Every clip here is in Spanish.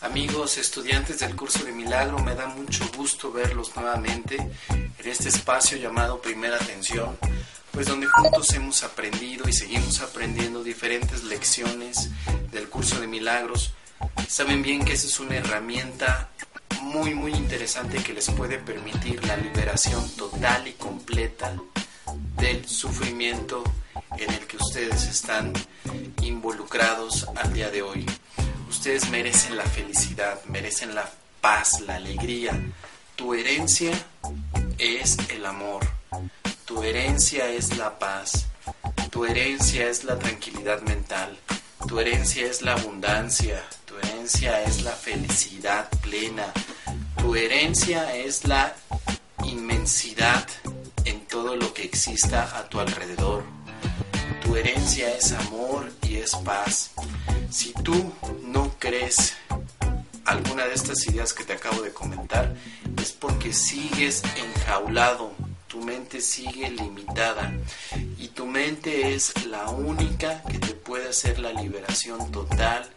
Amigos estudiantes del curso de Milagro, me da mucho gusto verlos nuevamente en este espacio llamado Primera Atención, pues donde juntos hemos aprendido y seguimos aprendiendo diferentes lecciones del curso de Milagros. Saben bien que esa es una herramienta muy muy interesante que les puede permitir la liberación total y completa del sufrimiento en el que ustedes están involucrados al día de hoy. Ustedes merecen la felicidad, merecen la paz, la alegría. Tu herencia es el amor. Tu herencia es la paz. Tu herencia es la tranquilidad mental. Tu herencia es la abundancia. Tu herencia es la felicidad plena. Tu herencia es la inmensidad en todo lo que exista a tu alrededor. Tu herencia es amor y es paz. Si tú no crees alguna de estas ideas que te acabo de comentar, es porque sigues enjaulado, tu mente sigue limitada y tu mente es la única que te puede hacer la liberación total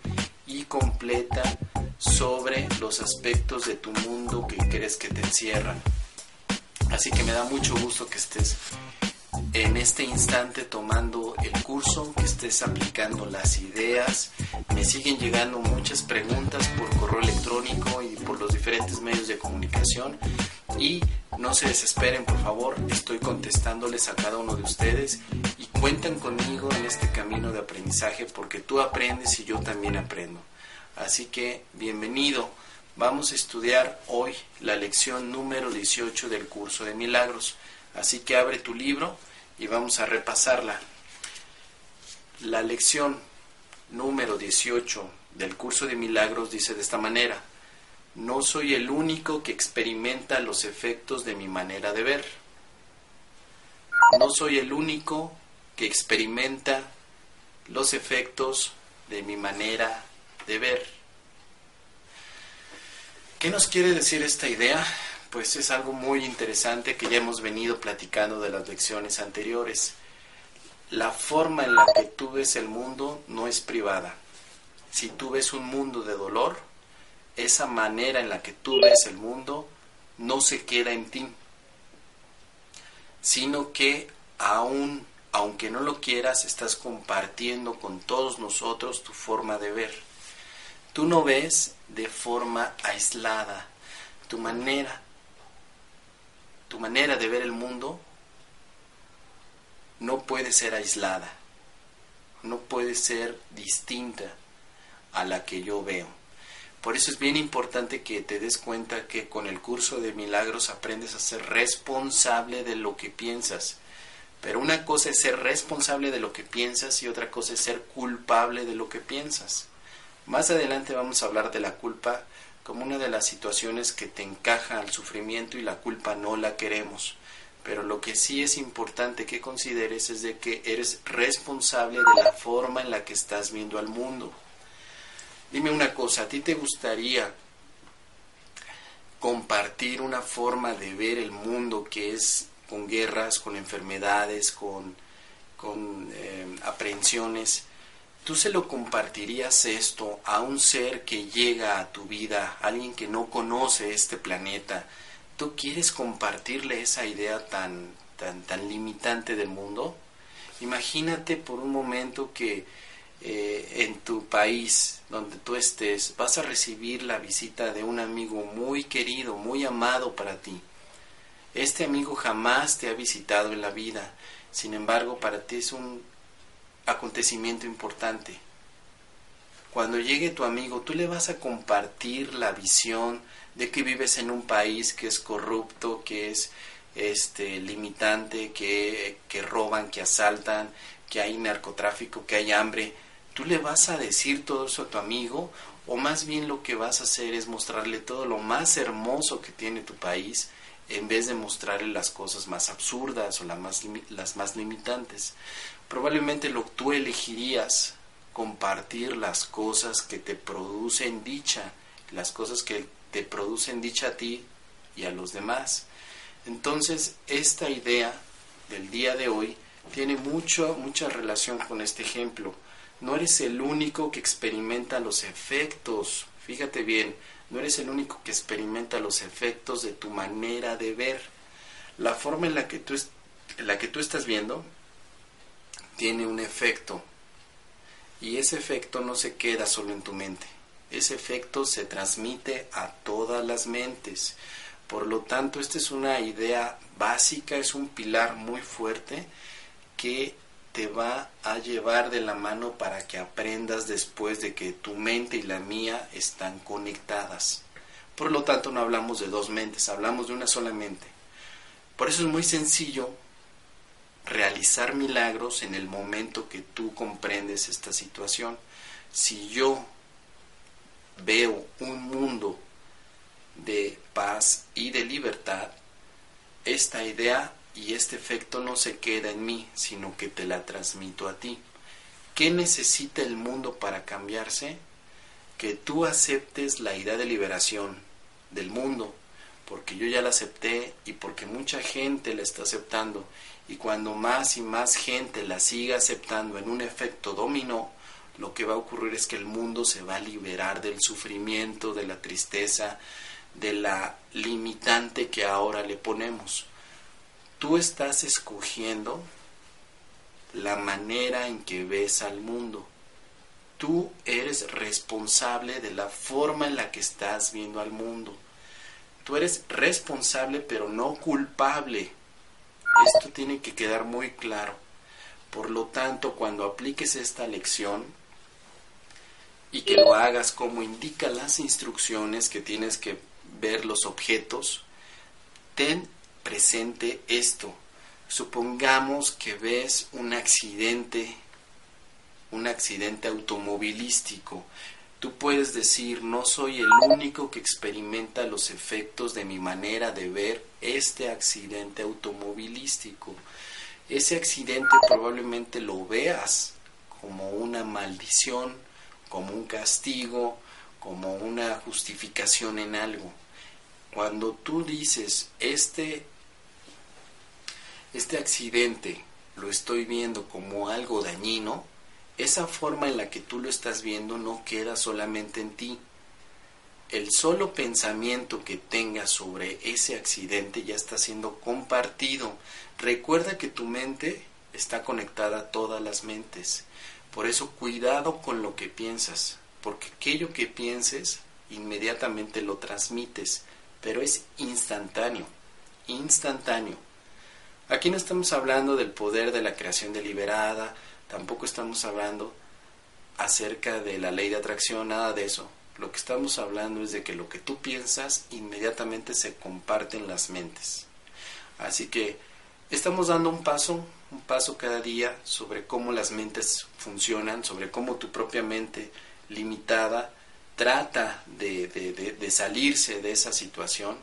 y completa sobre los aspectos de tu mundo que crees que te encierran. Así que me da mucho gusto que estés en este instante tomando el curso, que estés aplicando las ideas. Me siguen llegando muchas preguntas por correo electrónico y por los diferentes medios de comunicación. Y no se desesperen, por favor, estoy contestándoles a cada uno de ustedes y cuentan conmigo en este camino de aprendizaje porque tú aprendes y yo también aprendo. Así que bienvenido. Vamos a estudiar hoy la lección número 18 del curso de milagros. Así que abre tu libro y vamos a repasarla. La lección número 18 del curso de milagros dice de esta manera, no soy el único que experimenta los efectos de mi manera de ver. No soy el único que experimenta los efectos de mi manera de ver. ¿Qué nos quiere decir esta idea? pues es algo muy interesante que ya hemos venido platicando de las lecciones anteriores. La forma en la que tú ves el mundo no es privada. Si tú ves un mundo de dolor, esa manera en la que tú ves el mundo no se queda en ti, sino que aún, aunque no lo quieras, estás compartiendo con todos nosotros tu forma de ver. Tú no ves de forma aislada, tu manera tu manera de ver el mundo no puede ser aislada, no puede ser distinta a la que yo veo. Por eso es bien importante que te des cuenta que con el curso de milagros aprendes a ser responsable de lo que piensas. Pero una cosa es ser responsable de lo que piensas y otra cosa es ser culpable de lo que piensas. Más adelante vamos a hablar de la culpa como una de las situaciones que te encaja al sufrimiento y la culpa no la queremos. Pero lo que sí es importante que consideres es de que eres responsable de la forma en la que estás viendo al mundo. Dime una cosa, ¿a ti te gustaría compartir una forma de ver el mundo que es con guerras, con enfermedades, con, con eh, aprehensiones? ¿Tú se lo compartirías esto a un ser que llega a tu vida, alguien que no conoce este planeta? ¿Tú quieres compartirle esa idea tan, tan, tan limitante del mundo? Imagínate por un momento que eh, en tu país, donde tú estés, vas a recibir la visita de un amigo muy querido, muy amado para ti. Este amigo jamás te ha visitado en la vida, sin embargo para ti es un acontecimiento importante. Cuando llegue tu amigo, tú le vas a compartir la visión de que vives en un país que es corrupto, que es este limitante, que, que roban, que asaltan, que hay narcotráfico, que hay hambre. ¿Tú le vas a decir todo eso a tu amigo? O más bien lo que vas a hacer es mostrarle todo lo más hermoso que tiene tu país en vez de mostrarle las cosas más absurdas o las más, las más limitantes probablemente lo tú elegirías compartir las cosas que te producen dicha, las cosas que te producen dicha a ti y a los demás. Entonces, esta idea del día de hoy tiene mucho, mucha relación con este ejemplo. No eres el único que experimenta los efectos, fíjate bien, no eres el único que experimenta los efectos de tu manera de ver. La forma en la que tú, la que tú estás viendo tiene un efecto y ese efecto no se queda solo en tu mente. Ese efecto se transmite a todas las mentes. Por lo tanto, esta es una idea básica, es un pilar muy fuerte que te va a llevar de la mano para que aprendas después de que tu mente y la mía están conectadas. Por lo tanto, no hablamos de dos mentes, hablamos de una sola mente. Por eso es muy sencillo realizar milagros en el momento que tú comprendes esta situación. Si yo veo un mundo de paz y de libertad, esta idea y este efecto no se queda en mí, sino que te la transmito a ti. ¿Qué necesita el mundo para cambiarse? Que tú aceptes la idea de liberación del mundo, porque yo ya la acepté y porque mucha gente la está aceptando. Y cuando más y más gente la siga aceptando en un efecto dominó, lo que va a ocurrir es que el mundo se va a liberar del sufrimiento, de la tristeza, de la limitante que ahora le ponemos. Tú estás escogiendo la manera en que ves al mundo. Tú eres responsable de la forma en la que estás viendo al mundo. Tú eres responsable pero no culpable. Esto tiene que quedar muy claro. Por lo tanto, cuando apliques esta lección y que lo hagas como indica las instrucciones que tienes que ver los objetos, ten presente esto. Supongamos que ves un accidente, un accidente automovilístico. Tú puedes decir, no soy el único que experimenta los efectos de mi manera de ver este accidente automovilístico. Ese accidente probablemente lo veas como una maldición, como un castigo, como una justificación en algo. Cuando tú dices, este este accidente lo estoy viendo como algo dañino, esa forma en la que tú lo estás viendo no queda solamente en ti. El solo pensamiento que tengas sobre ese accidente ya está siendo compartido. Recuerda que tu mente está conectada a todas las mentes. Por eso cuidado con lo que piensas, porque aquello que pienses inmediatamente lo transmites, pero es instantáneo, instantáneo. Aquí no estamos hablando del poder de la creación deliberada, tampoco estamos hablando acerca de la ley de atracción, nada de eso. Lo que estamos hablando es de que lo que tú piensas inmediatamente se comparte en las mentes. Así que estamos dando un paso, un paso cada día sobre cómo las mentes funcionan, sobre cómo tu propia mente limitada trata de, de, de salirse de esa situación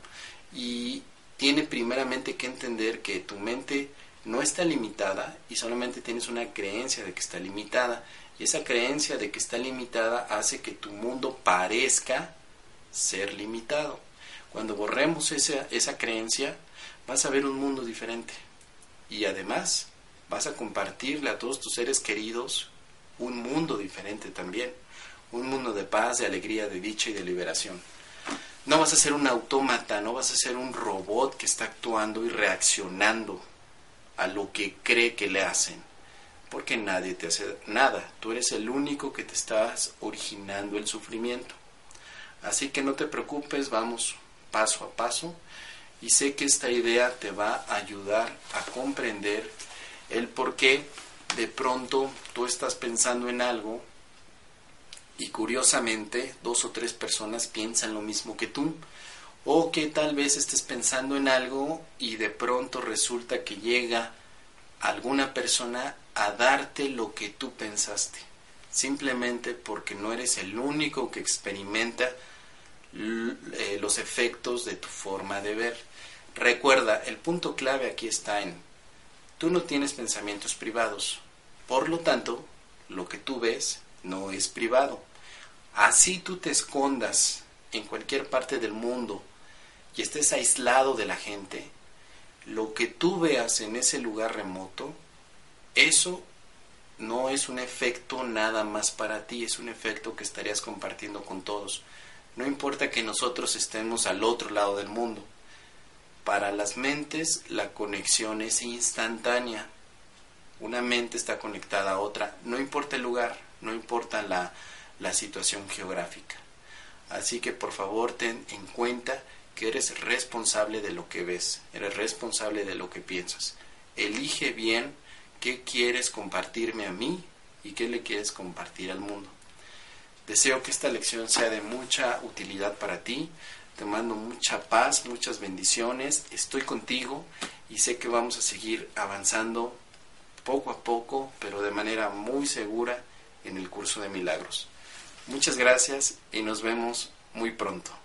y tiene primeramente que entender que tu mente no está limitada y solamente tienes una creencia de que está limitada. Y esa creencia de que está limitada hace que tu mundo parezca ser limitado. Cuando borremos esa, esa creencia, vas a ver un mundo diferente. Y además vas a compartirle a todos tus seres queridos un mundo diferente también. Un mundo de paz, de alegría, de dicha y de liberación. No vas a ser un autómata, no vas a ser un robot que está actuando y reaccionando a lo que cree que le hacen, porque nadie te hace nada, tú eres el único que te estás originando el sufrimiento. Así que no te preocupes, vamos paso a paso y sé que esta idea te va a ayudar a comprender el por qué de pronto tú estás pensando en algo y curiosamente dos o tres personas piensan lo mismo que tú. O que tal vez estés pensando en algo y de pronto resulta que llega alguna persona a darte lo que tú pensaste. Simplemente porque no eres el único que experimenta eh, los efectos de tu forma de ver. Recuerda, el punto clave aquí está en, tú no tienes pensamientos privados. Por lo tanto, lo que tú ves no es privado. Así tú te escondas en cualquier parte del mundo y estés aislado de la gente, lo que tú veas en ese lugar remoto, eso no es un efecto nada más para ti, es un efecto que estarías compartiendo con todos. No importa que nosotros estemos al otro lado del mundo. Para las mentes la conexión es instantánea. Una mente está conectada a otra, no importa el lugar, no importa la, la situación geográfica. Así que por favor ten en cuenta que eres responsable de lo que ves, eres responsable de lo que piensas. Elige bien qué quieres compartirme a mí y qué le quieres compartir al mundo. Deseo que esta lección sea de mucha utilidad para ti. Te mando mucha paz, muchas bendiciones. Estoy contigo y sé que vamos a seguir avanzando poco a poco, pero de manera muy segura en el curso de milagros. Muchas gracias y nos vemos muy pronto.